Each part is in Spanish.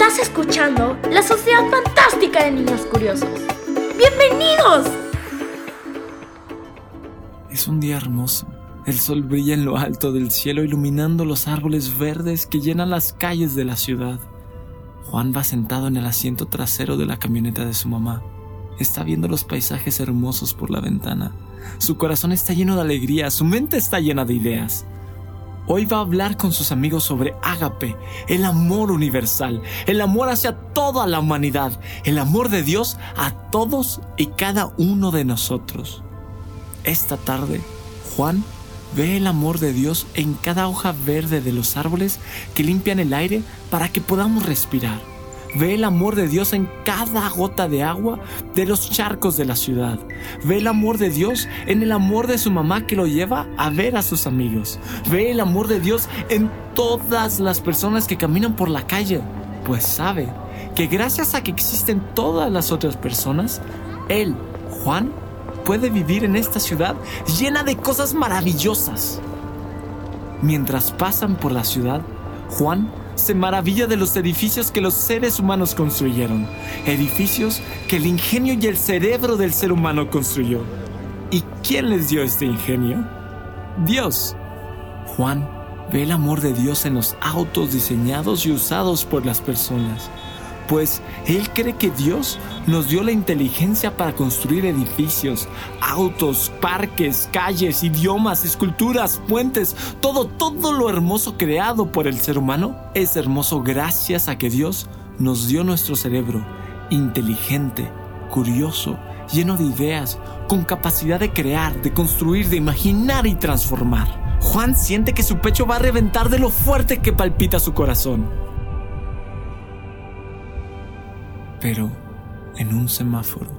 Estás escuchando la Sociedad Fantástica de Niños Curiosos. ¡Bienvenidos! Es un día hermoso. El sol brilla en lo alto del cielo iluminando los árboles verdes que llenan las calles de la ciudad. Juan va sentado en el asiento trasero de la camioneta de su mamá. Está viendo los paisajes hermosos por la ventana. Su corazón está lleno de alegría, su mente está llena de ideas. Hoy va a hablar con sus amigos sobre Ágape, el amor universal, el amor hacia toda la humanidad, el amor de Dios a todos y cada uno de nosotros. Esta tarde, Juan ve el amor de Dios en cada hoja verde de los árboles que limpian el aire para que podamos respirar. Ve el amor de Dios en cada gota de agua de los charcos de la ciudad. Ve el amor de Dios en el amor de su mamá que lo lleva a ver a sus amigos. Ve el amor de Dios en todas las personas que caminan por la calle. Pues sabe que gracias a que existen todas las otras personas, Él, Juan, puede vivir en esta ciudad llena de cosas maravillosas. Mientras pasan por la ciudad, Juan se maravilla de los edificios que los seres humanos construyeron, edificios que el ingenio y el cerebro del ser humano construyó. ¿Y quién les dio este ingenio? Dios. Juan ve el amor de Dios en los autos diseñados y usados por las personas pues él cree que Dios nos dio la inteligencia para construir edificios, autos, parques, calles, idiomas, esculturas, puentes, todo, todo lo hermoso creado por el ser humano es hermoso gracias a que Dios nos dio nuestro cerebro inteligente, curioso, lleno de ideas, con capacidad de crear, de construir, de imaginar y transformar. Juan siente que su pecho va a reventar de lo fuerte que palpita su corazón. Pero en un semáforo,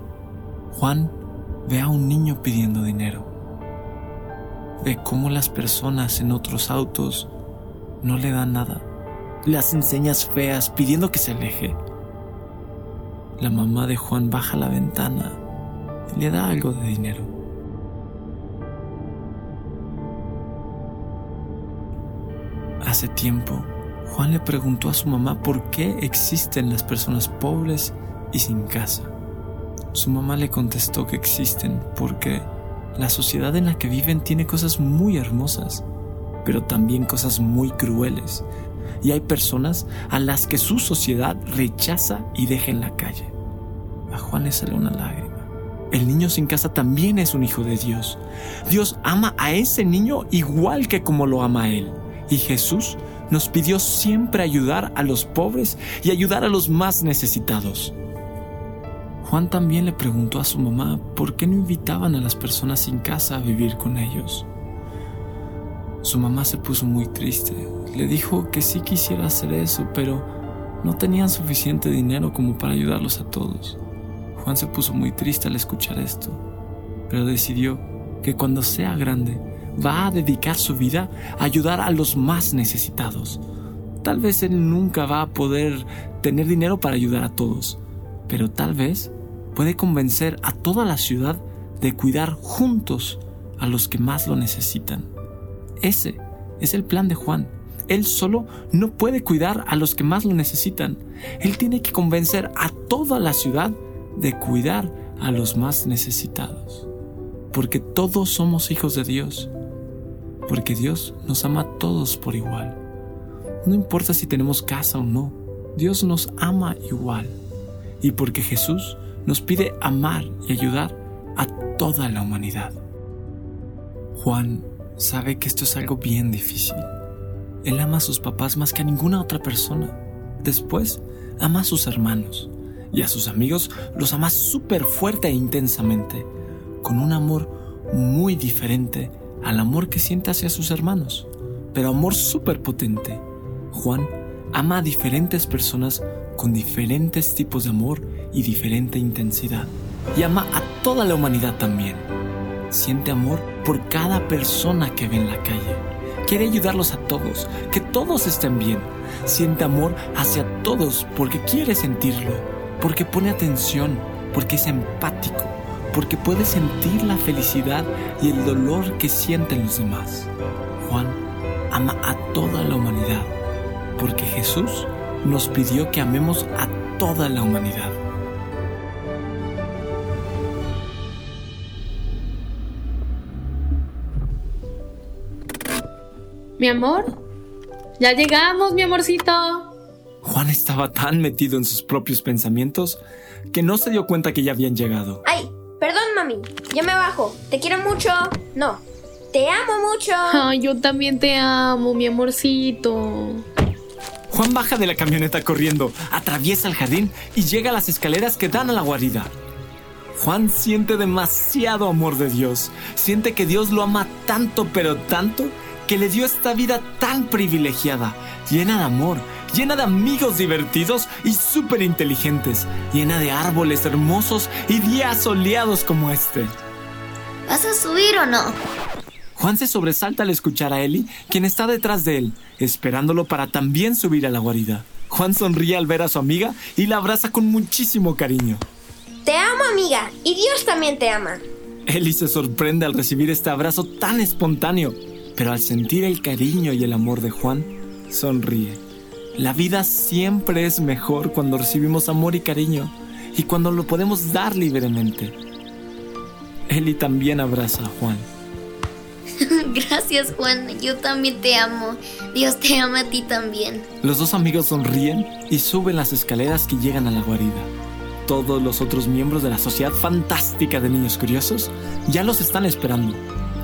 Juan ve a un niño pidiendo dinero. Ve cómo las personas en otros autos no le dan nada. Las enseñas feas pidiendo que se aleje. La mamá de Juan baja la ventana y le da algo de dinero. Hace tiempo, Juan le preguntó a su mamá por qué existen las personas pobres y sin casa. Su mamá le contestó que existen porque la sociedad en la que viven tiene cosas muy hermosas, pero también cosas muy crueles, y hay personas a las que su sociedad rechaza y deja en la calle. A Juan le sale una lágrima. El niño sin casa también es un hijo de Dios. Dios ama a ese niño igual que como lo ama él. Y Jesús nos pidió siempre ayudar a los pobres y ayudar a los más necesitados. Juan también le preguntó a su mamá por qué no invitaban a las personas sin casa a vivir con ellos. Su mamá se puso muy triste. Le dijo que sí quisiera hacer eso, pero no tenían suficiente dinero como para ayudarlos a todos. Juan se puso muy triste al escuchar esto, pero decidió que cuando sea grande va a dedicar su vida a ayudar a los más necesitados. Tal vez él nunca va a poder tener dinero para ayudar a todos, pero tal vez puede convencer a toda la ciudad de cuidar juntos a los que más lo necesitan. Ese es el plan de Juan. Él solo no puede cuidar a los que más lo necesitan. Él tiene que convencer a toda la ciudad de cuidar a los más necesitados. Porque todos somos hijos de Dios porque Dios nos ama a todos por igual. No importa si tenemos casa o no, Dios nos ama igual. Y porque Jesús nos pide amar y ayudar a toda la humanidad. Juan sabe que esto es algo bien difícil. Él ama a sus papás más que a ninguna otra persona. Después, ama a sus hermanos. Y a sus amigos los ama súper fuerte e intensamente, con un amor muy diferente al amor que siente hacia sus hermanos, pero amor súper potente. Juan ama a diferentes personas con diferentes tipos de amor y diferente intensidad. Y ama a toda la humanidad también. Siente amor por cada persona que ve en la calle. Quiere ayudarlos a todos, que todos estén bien. Siente amor hacia todos porque quiere sentirlo, porque pone atención, porque es empático porque puede sentir la felicidad y el dolor que sienten los demás. Juan ama a toda la humanidad, porque Jesús nos pidió que amemos a toda la humanidad. Mi amor, ya llegamos, mi amorcito. Juan estaba tan metido en sus propios pensamientos que no se dio cuenta que ya habían llegado. Ay, mami. Ya me bajo. Te quiero mucho. No, te amo mucho. Ay, yo también te amo, mi amorcito. Juan baja de la camioneta corriendo, atraviesa el jardín y llega a las escaleras que dan a la guarida. Juan siente demasiado amor de Dios. Siente que Dios lo ama tanto, pero tanto, que le dio esta vida tan privilegiada, llena de amor, llena de amigos divertidos y súper inteligentes, llena de árboles hermosos y días soleados como este. ¿Vas a subir o no? Juan se sobresalta al escuchar a Eli, quien está detrás de él, esperándolo para también subir a la guarida. Juan sonríe al ver a su amiga y la abraza con muchísimo cariño. Te amo, amiga, y Dios también te ama. Eli se sorprende al recibir este abrazo tan espontáneo, pero al sentir el cariño y el amor de Juan, sonríe. La vida siempre es mejor cuando recibimos amor y cariño y cuando lo podemos dar libremente. Eli también abraza a Juan. Gracias, Juan. Yo también te amo. Dios te ama a ti también. Los dos amigos sonríen y suben las escaleras que llegan a la guarida. Todos los otros miembros de la Sociedad Fantástica de Niños Curiosos ya los están esperando.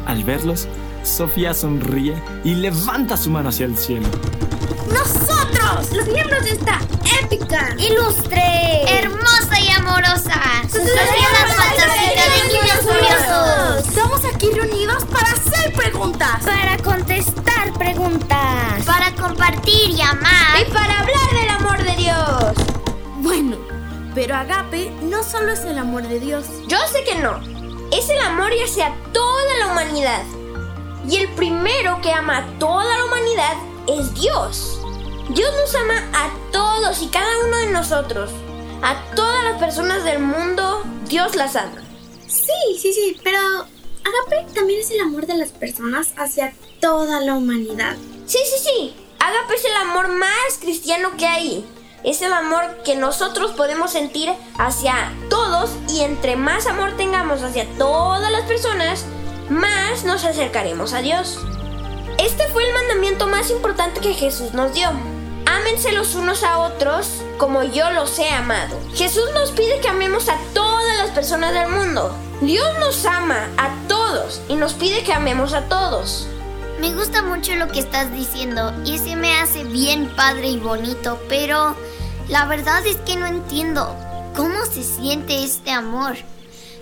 Al verlos, Sofía sonríe y levanta su mano hacia el cielo. ¡Nosotros! Los miembros de esta épica, ilustre, hermosa y amorosa Sociedad Fantástica de Niños Curiosos. Estamos aquí reunidos para hacer preguntas. Para contestar preguntas. Para compartir y amar. Y para hablar del amor de Dios. Bueno, pero agape no solo es el amor de Dios. Yo sé que no. Es el amor hacia toda la humanidad. Y el primero que ama a toda la humanidad es Dios. Dios nos ama a todos y cada uno de nosotros. A todas las personas del mundo, Dios las ama. Sí, sí, sí, pero Agape también es el amor de las personas hacia toda la humanidad. Sí, sí, sí. Agape es el amor más cristiano que hay. Es el amor que nosotros podemos sentir hacia todos y entre más amor tengamos hacia todas las personas, más nos acercaremos a Dios. Este fue el mandamiento más importante que Jesús nos dio. Ámense los unos a otros como yo los he amado. Jesús nos pide que amemos a todas las personas del mundo. Dios nos ama a todos y nos pide que amemos a todos. Me gusta mucho lo que estás diciendo y se me hace bien padre y bonito, pero la verdad es que no entiendo cómo se siente este amor.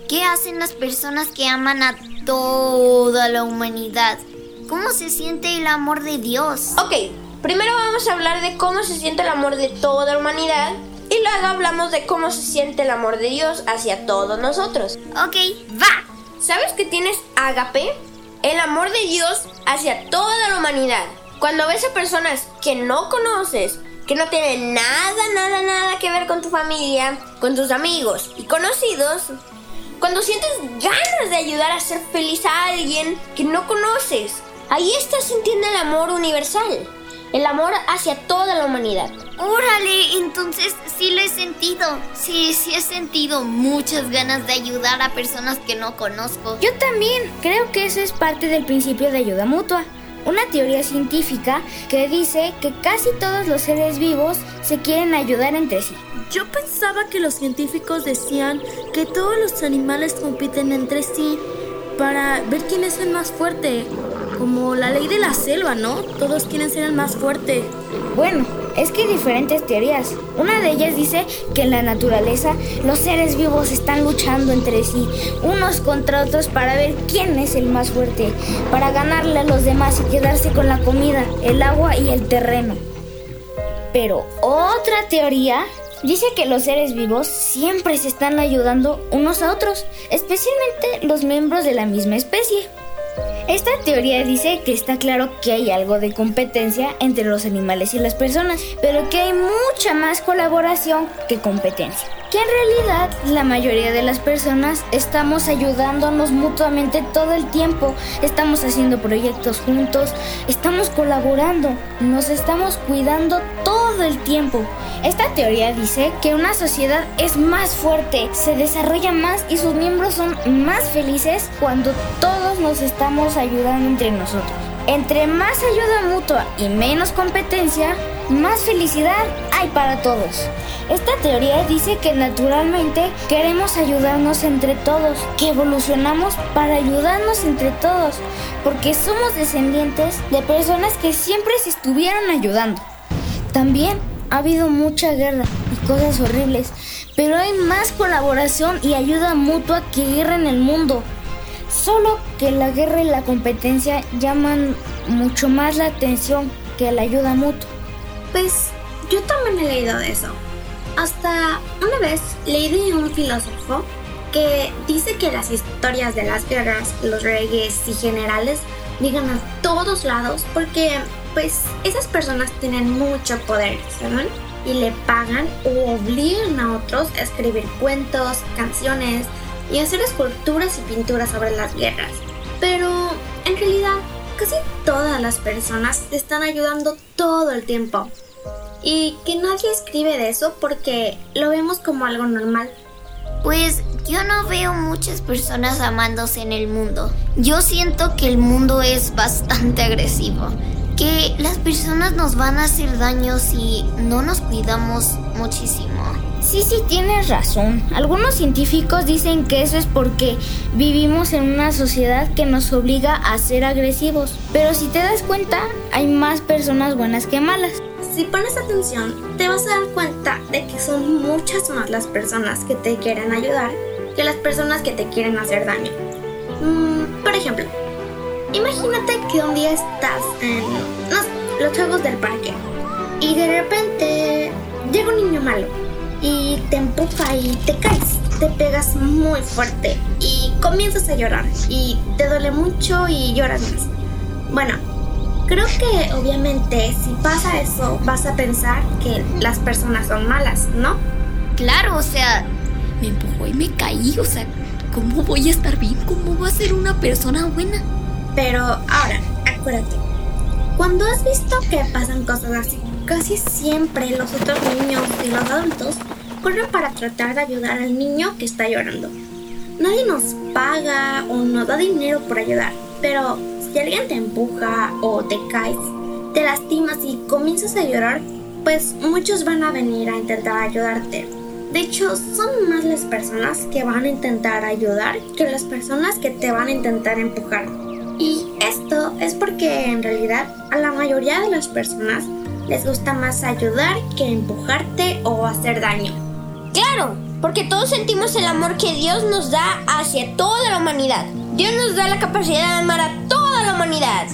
¿Qué hacen las personas que aman a toda la humanidad? ¿Cómo se siente el amor de Dios? Ok, primero vamos a hablar de cómo se siente el amor de toda la humanidad y luego hablamos de cómo se siente el amor de Dios hacia todos nosotros. Ok, va. ¿Sabes que tienes ágape? El amor de Dios hacia toda la humanidad. Cuando ves a personas que no conoces, que no tienen nada, nada, nada que ver con tu familia, con tus amigos y conocidos, cuando sientes ganas de ayudar a hacer feliz a alguien que no conoces, ahí estás sintiendo el amor universal, el amor hacia toda la humanidad. Órale, entonces sí lo he sentido. Sí, sí he sentido muchas ganas de ayudar a personas que no conozco. Yo también creo que eso es parte del principio de ayuda mutua. Una teoría científica que dice que casi todos los seres vivos se quieren ayudar entre sí. Yo pensaba que los científicos decían que todos los animales compiten entre sí para ver quién es el más fuerte. Como la ley de la selva, ¿no? Todos quieren ser el más fuerte. Bueno, es que hay diferentes teorías. Una de ellas dice que en la naturaleza los seres vivos están luchando entre sí, unos contra otros para ver quién es el más fuerte, para ganarle a los demás y quedarse con la comida, el agua y el terreno. Pero otra teoría dice que los seres vivos siempre se están ayudando unos a otros, especialmente los miembros de la misma especie. Esta teoría dice que está claro que hay algo de competencia entre los animales y las personas, pero que hay mucha más colaboración que competencia. Que en realidad la mayoría de las personas estamos ayudándonos mutuamente todo el tiempo, estamos haciendo proyectos juntos, estamos colaborando, nos estamos cuidando todo el tiempo. Esta teoría dice que una sociedad es más fuerte, se desarrolla más y sus miembros son más felices cuando todos nos estamos ayudando entre nosotros. Entre más ayuda mutua y menos competencia, más felicidad hay para todos. Esta teoría dice que naturalmente queremos ayudarnos entre todos, que evolucionamos para ayudarnos entre todos, porque somos descendientes de personas que siempre se estuvieron ayudando. También ha habido mucha guerra y cosas horribles, pero hay más colaboración y ayuda mutua que guerra en el mundo. Solo que la guerra y la competencia llaman mucho más la atención que la ayuda mutua. Pues yo también he leído de eso. Hasta una vez leí de un filósofo que dice que las historias de las guerras, los reyes y generales llegan a todos lados porque pues esas personas tienen mucho poder, ¿saben? Y le pagan o obligan a otros a escribir cuentos, canciones y hacer esculturas y pinturas sobre las guerras. Pero en realidad casi todas las personas te están ayudando todo el tiempo. Y que nadie escribe de eso porque lo vemos como algo normal. Pues yo no veo muchas personas amándose en el mundo. Yo siento que el mundo es bastante agresivo. Que las personas nos van a hacer daño si no nos cuidamos muchísimo. Sí, sí, tienes razón. Algunos científicos dicen que eso es porque vivimos en una sociedad que nos obliga a ser agresivos. Pero si te das cuenta, hay más personas buenas que malas. Si pones atención, te vas a dar cuenta de que son muchas más las personas que te quieren ayudar que las personas que te quieren hacer daño. Mm, por ejemplo, imagínate que un día estás en los juegos del parque y de repente llega un niño malo y te empuja y te caes. Te pegas muy fuerte y comienzas a llorar y te duele mucho y lloras más. Bueno, creo que obviamente si pasa eso vas a pensar que las personas son malas, ¿no? Claro, o sea, me empujó y me caí, o sea, ¿cómo voy a estar bien? ¿Cómo voy a ser una persona buena? Pero ahora, acuérdate, cuando has visto que pasan cosas así, casi siempre los otros niños y los adultos corren para tratar de ayudar al niño que está llorando. Nadie nos paga o nos da dinero por ayudar, pero si alguien te empuja o te caes, te lastimas y comienzas a llorar, pues muchos van a venir a intentar ayudarte. De hecho, son más las personas que van a intentar ayudar que las personas que te van a intentar empujar. Y esto es porque en realidad a la mayoría de las personas les gusta más ayudar que empujarte o hacer daño. Claro, porque todos sentimos el amor que Dios nos da hacia toda la humanidad. Dios nos da la capacidad de amar a toda la humanidad.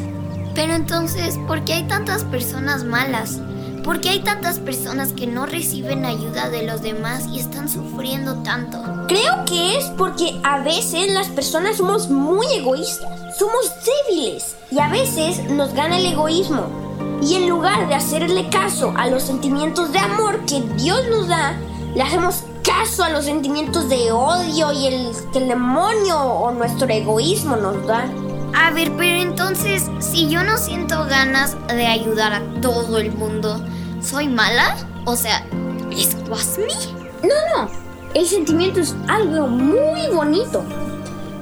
Pero entonces, ¿por qué hay tantas personas malas? ¿Por qué hay tantas personas que no reciben ayuda de los demás y están sufriendo tanto? Creo que es porque a veces las personas somos muy egoístas, somos débiles y a veces nos gana el egoísmo. Y en lugar de hacerle caso a los sentimientos de amor que Dios nos da, le hacemos caso a los sentimientos de odio y el que el demonio o nuestro egoísmo nos da. A ver, pero entonces, si yo no siento ganas de ayudar a todo el mundo, ¿soy mala? O sea, ¿es me? No, no. El sentimiento es algo muy bonito.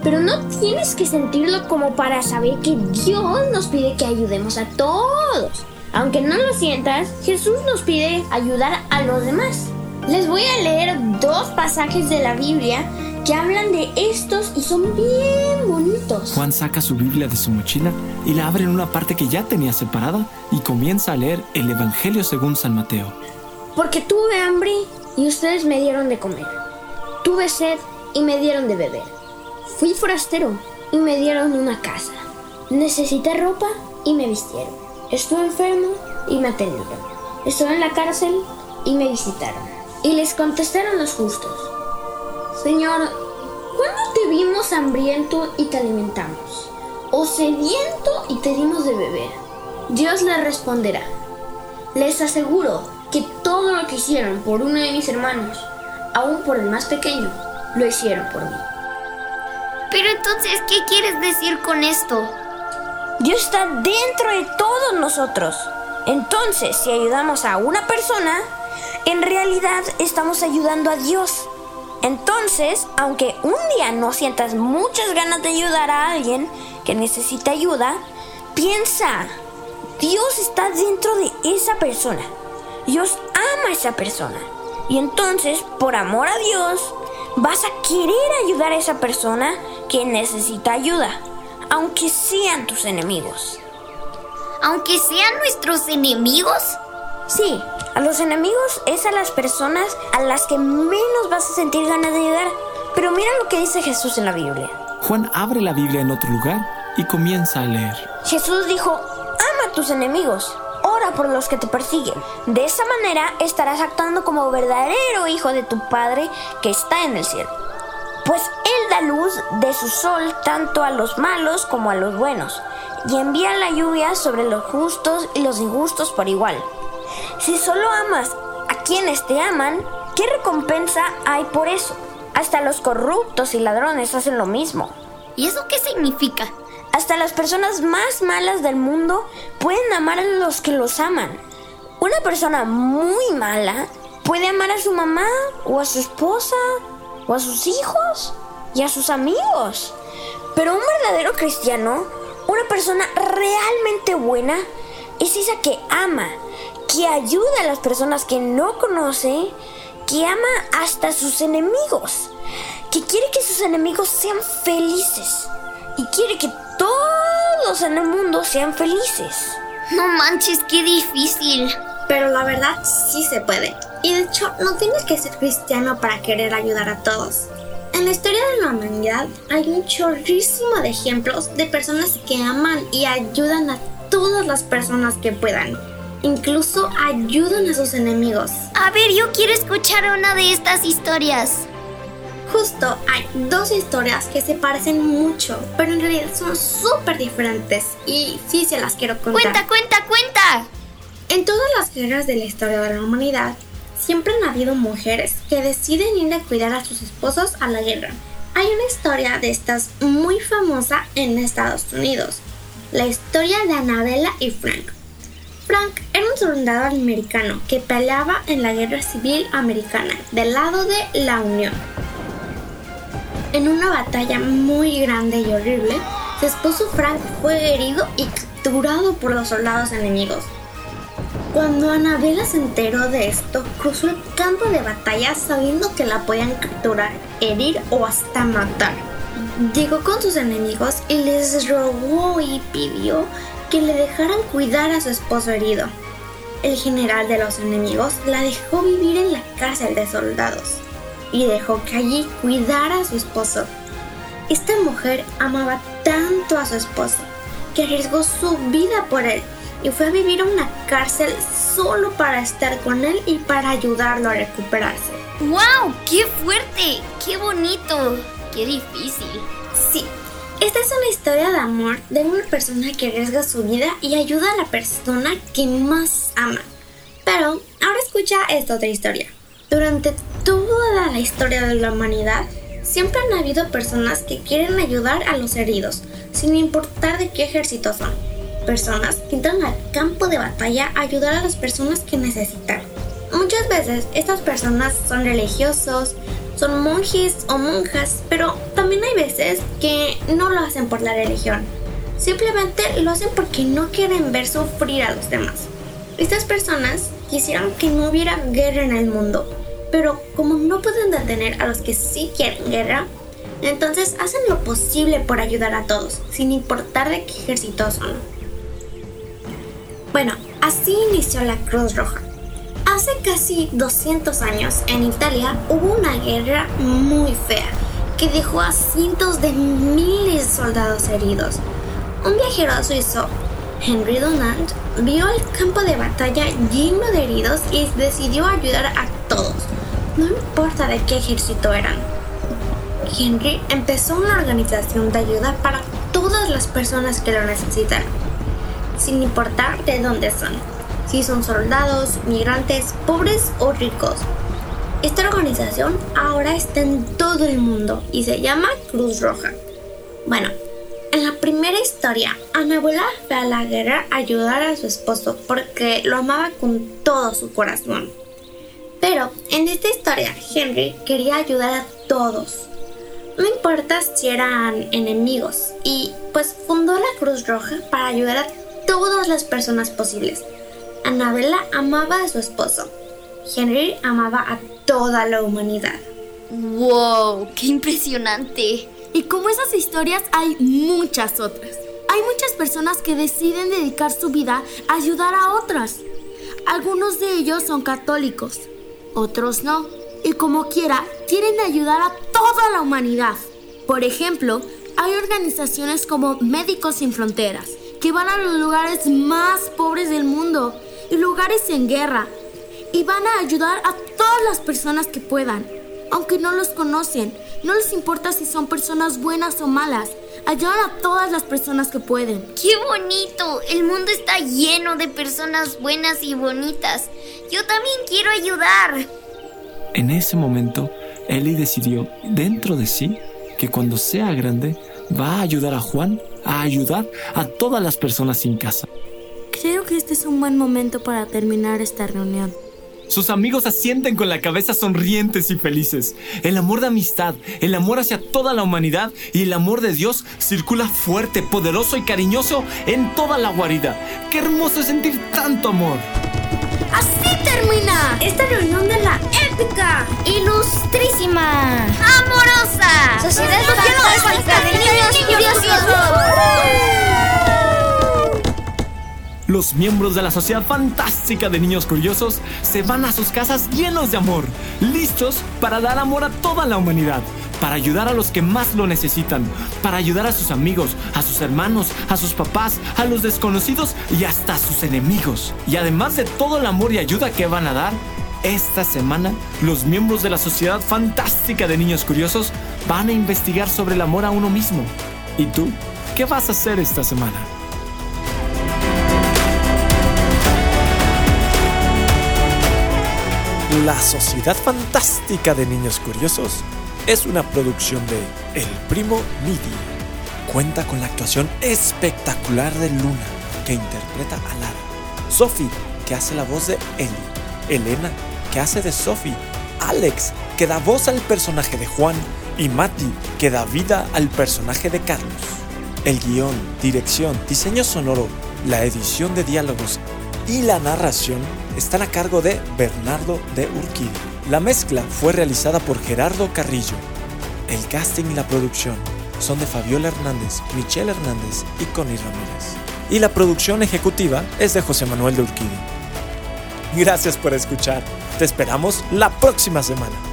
Pero no tienes que sentirlo como para saber que Dios nos pide que ayudemos a todos. Aunque no lo sientas, Jesús nos pide ayudar a los demás. Les voy a leer dos pasajes de la Biblia que hablan de estos y son bien bonitos. Juan saca su Biblia de su mochila y la abre en una parte que ya tenía separada y comienza a leer el Evangelio según San Mateo. Porque tuve hambre y ustedes me dieron de comer. Tuve sed y me dieron de beber. Fui forastero y me dieron una casa. Necesité ropa y me vistieron. Estuve enfermo y me atendieron. Estuve en la cárcel y me visitaron. Y les contestaron los justos. Señor, ¿cuándo te vimos hambriento y te alimentamos? ¿O sediento y te dimos de beber? Dios le responderá. Les aseguro que todo lo que hicieron por uno de mis hermanos, aún por el más pequeño, lo hicieron por mí. Pero entonces, ¿qué quieres decir con esto? Dios está dentro de todos nosotros. Entonces, si ayudamos a una persona, en realidad estamos ayudando a Dios. Entonces, aunque un día no sientas muchas ganas de ayudar a alguien que necesita ayuda, piensa, Dios está dentro de esa persona. Dios ama a esa persona. Y entonces, por amor a Dios, vas a querer ayudar a esa persona que necesita ayuda, aunque sean tus enemigos. ¿Aunque sean nuestros enemigos? Sí, a los enemigos es a las personas a las que menos vas a sentir ganas de ayudar. Pero mira lo que dice Jesús en la Biblia. Juan abre la Biblia en otro lugar y comienza a leer. Jesús dijo, ama a tus enemigos, por los que te persiguen. De esa manera estarás actuando como verdadero hijo de tu Padre que está en el cielo. Pues Él da luz de su sol tanto a los malos como a los buenos, y envía la lluvia sobre los justos y los injustos por igual. Si solo amas a quienes te aman, ¿qué recompensa hay por eso? Hasta los corruptos y ladrones hacen lo mismo. ¿Y eso qué significa? Hasta las personas más malas del mundo pueden amar a los que los aman. Una persona muy mala puede amar a su mamá o a su esposa o a sus hijos y a sus amigos. Pero un verdadero cristiano, una persona realmente buena, es esa que ama, que ayuda a las personas que no conoce, que ama hasta a sus enemigos, que quiere que sus enemigos sean felices y quiere que todos en el mundo sean felices. No manches, qué difícil. Pero la verdad sí se puede. Y de hecho, no tienes que ser cristiano para querer ayudar a todos. En la historia de la humanidad hay un chorrísimo de ejemplos de personas que aman y ayudan a todas las personas que puedan. Incluso ayudan a sus enemigos. A ver, yo quiero escuchar una de estas historias. Justo hay dos historias que se parecen mucho, pero en realidad son súper diferentes. Y sí se las quiero contar. Cuenta, cuenta, cuenta. En todas las guerras de la historia de la humanidad, siempre han habido mujeres que deciden ir a cuidar a sus esposos a la guerra. Hay una historia de estas muy famosa en Estados Unidos, la historia de Annabella y Frank. Frank era un soldado americano que peleaba en la guerra civil americana del lado de la Unión. En una batalla muy grande y horrible, su esposo Frank fue herido y capturado por los soldados enemigos. Cuando Annabella se enteró de esto, cruzó el campo de batalla sabiendo que la podían capturar, herir o hasta matar. Llegó con sus enemigos y les rogó y pidió que le dejaran cuidar a su esposo herido. El general de los enemigos la dejó vivir en la cárcel de soldados y dejó que allí cuidara a su esposo. Esta mujer amaba tanto a su esposo que arriesgó su vida por él y fue a vivir a una cárcel solo para estar con él y para ayudarlo a recuperarse. ¡Wow! ¡Qué fuerte! ¡Qué bonito! ¡Qué difícil! Sí, esta es una historia de amor de una persona que arriesga su vida y ayuda a la persona que más ama. Pero ahora escucha esta otra historia. Durante toda la historia de la humanidad, siempre han habido personas que quieren ayudar a los heridos, sin importar de qué ejército son. Personas que entran al campo de batalla a ayudar a las personas que necesitan. Muchas veces estas personas son religiosos, son monjes o monjas, pero también hay veces que no lo hacen por la religión. Simplemente lo hacen porque no quieren ver sufrir a los demás. Estas personas quisieran que no hubiera guerra en el mundo, pero como no pueden detener a los que sí quieren guerra, entonces hacen lo posible por ayudar a todos, sin importar de qué ejército son. Bueno, así inició la Cruz Roja. Hace casi 200 años en Italia hubo una guerra muy fea que dejó a cientos de miles de soldados heridos. Un viajero suizo, Henry Dunant, vio el campo de batalla lleno de heridos y decidió ayudar a todos, no importa de qué ejército eran. Henry empezó una organización de ayuda para todas las personas que lo necesitan, sin importar de dónde son si son soldados, migrantes, pobres o ricos. Esta organización ahora está en todo el mundo y se llama Cruz Roja. Bueno, en la primera historia, Anabela fue a la guerra a ayudar a su esposo porque lo amaba con todo su corazón. En esta historia, Henry quería ayudar a todos. No importa si eran enemigos, y pues fundó la Cruz Roja para ayudar a todas las personas posibles. Anabela amaba a su esposo. Henry amaba a toda la humanidad. ¡Wow! ¡Qué impresionante! Y como esas historias hay muchas otras. Hay muchas personas que deciden dedicar su vida a ayudar a otras. Algunos de ellos son católicos, otros no. Y como quiera, quieren ayudar a toda la humanidad. Por ejemplo, hay organizaciones como Médicos Sin Fronteras, que van a los lugares más pobres del mundo y lugares en guerra, y van a ayudar a todas las personas que puedan, aunque no los conocen, no les importa si son personas buenas o malas. Ayudan a todas las personas que pueden. ¡Qué bonito! El mundo está lleno de personas buenas y bonitas. Yo también quiero ayudar. En ese momento, Ellie decidió dentro de sí que cuando sea grande va a ayudar a Juan a ayudar a todas las personas sin casa. Creo que este es un buen momento para terminar esta reunión. Sus amigos asienten con la cabeza sonrientes y felices. El amor de amistad, el amor hacia toda la humanidad y el amor de Dios circula fuerte, poderoso y cariñoso en toda la guarida. ¡Qué hermoso es sentir tanto amor! Así termina esta reunión de la épica, ilustrísima, amorosa, sociedad fantástica de niños curiosos. Los miembros de la Sociedad Fantástica de Niños Curiosos se van a sus casas llenos de amor, listos para dar amor a toda la humanidad, para ayudar a los que más lo necesitan, para ayudar a sus amigos, a sus hermanos, a sus papás, a los desconocidos y hasta a sus enemigos. Y además de todo el amor y ayuda que van a dar, esta semana los miembros de la Sociedad Fantástica de Niños Curiosos van a investigar sobre el amor a uno mismo. ¿Y tú? ¿Qué vas a hacer esta semana? La Sociedad Fantástica de Niños Curiosos es una producción de El Primo Midi. Cuenta con la actuación espectacular de Luna, que interpreta a Lara, Sophie, que hace la voz de Ellie, Elena, que hace de Sophie, Alex, que da voz al personaje de Juan, y Mati, que da vida al personaje de Carlos. El guion, dirección, diseño sonoro, la edición de diálogos y la narración están a cargo de Bernardo de Urquidi. La mezcla fue realizada por Gerardo Carrillo. El casting y la producción son de Fabiola Hernández, Michelle Hernández y Connie Ramírez. Y la producción ejecutiva es de José Manuel de Urquidi. Gracias por escuchar. Te esperamos la próxima semana.